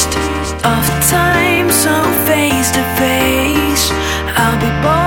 waste of time, so face to face, I'll be born.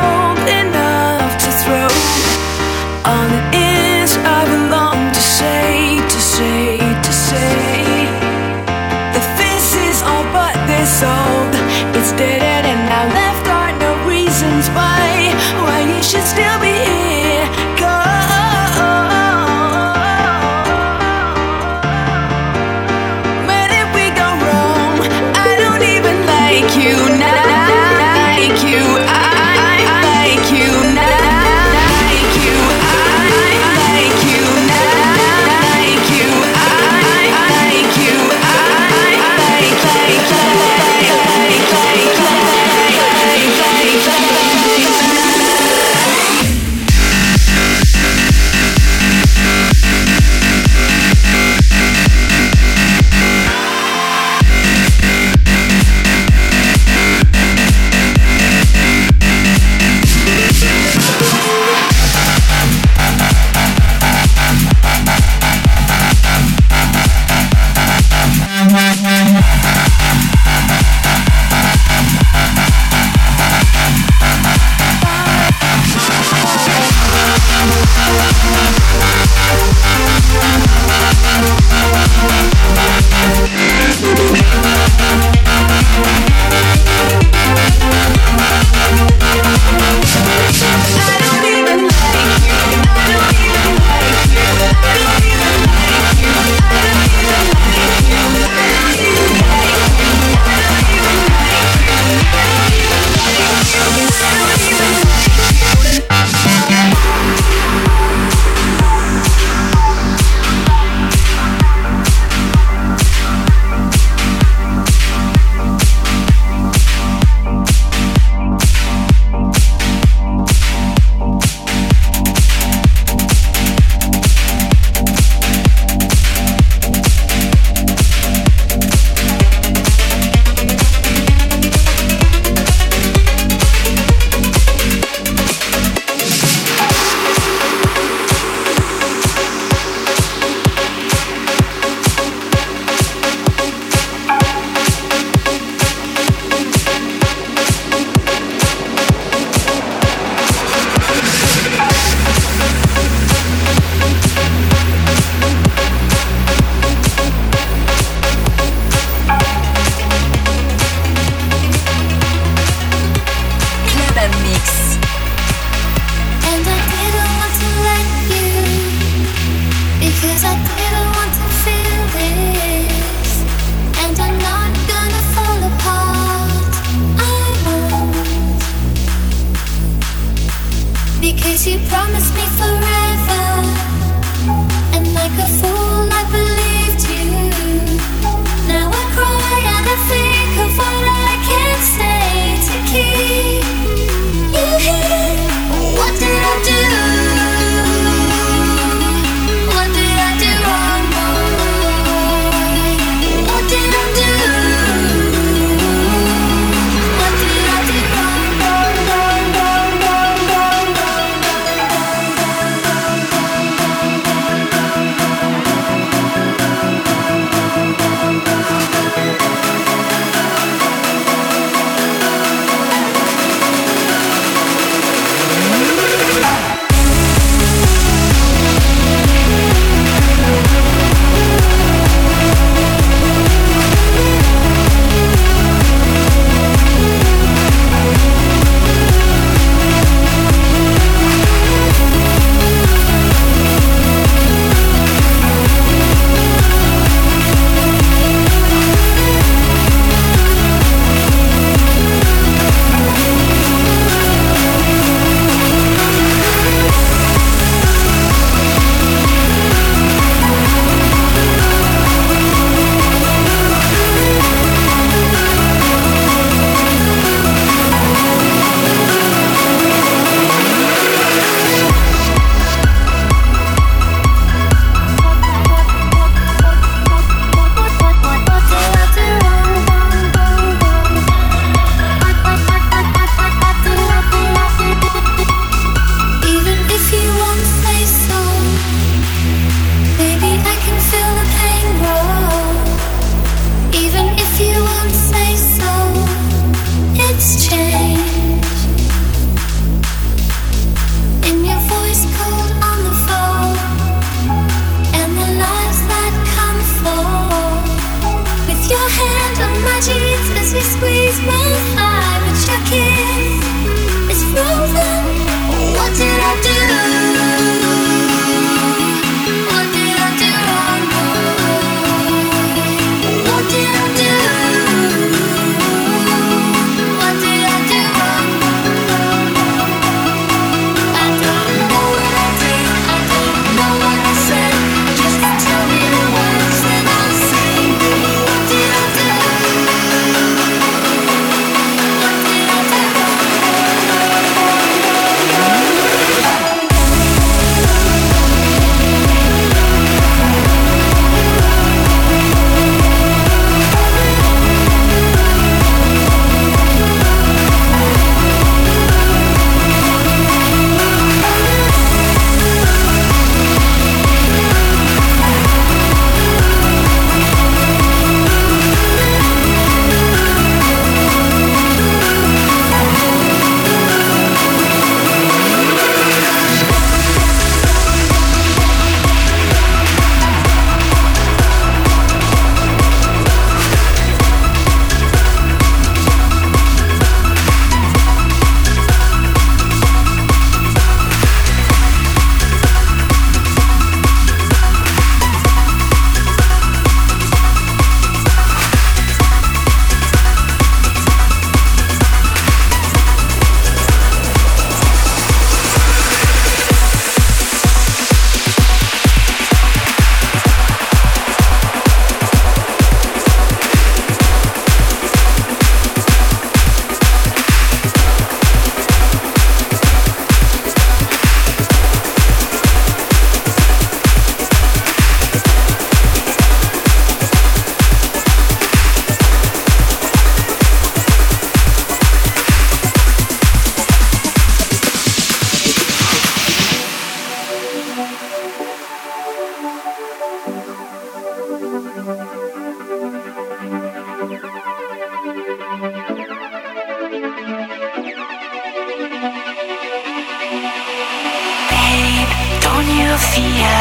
you fear.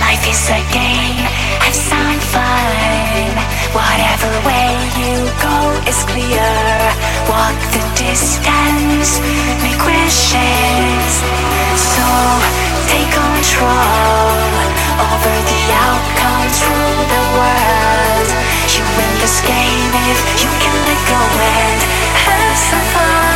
Life is a game, have some fun. Whatever way you go is clear. Walk the distance, make wishes. So take control over the outcome. rule the world. You win this game if you can let go and have some fun.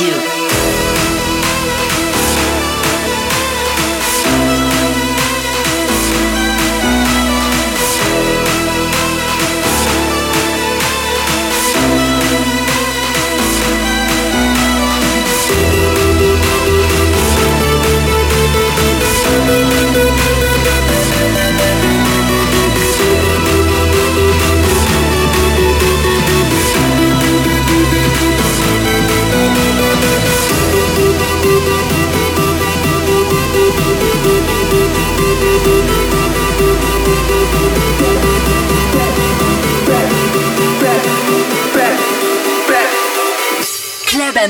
You.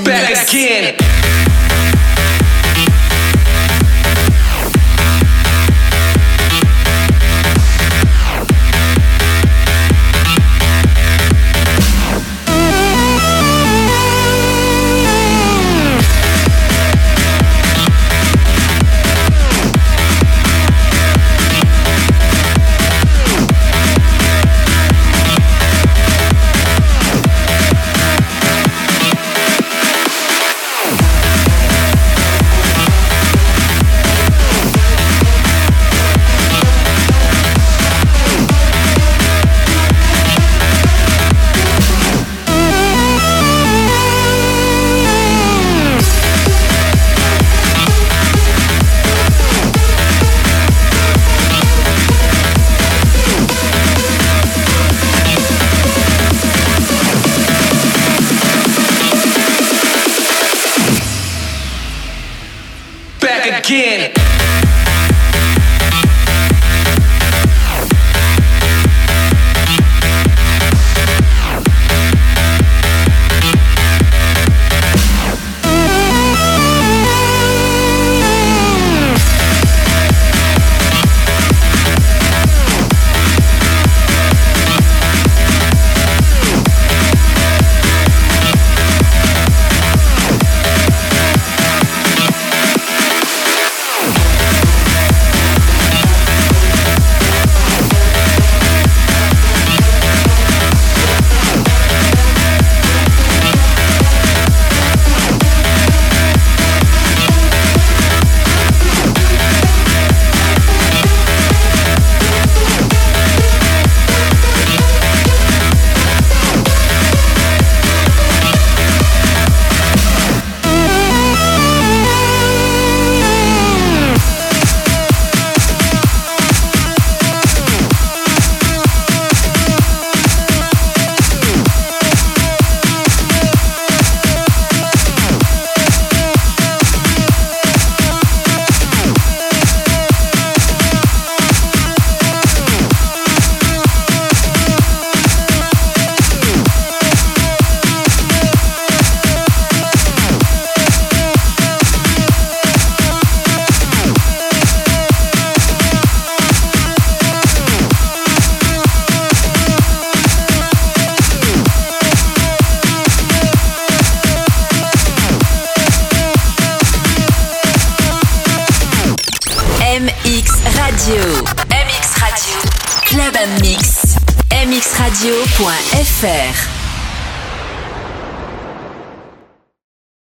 Back again.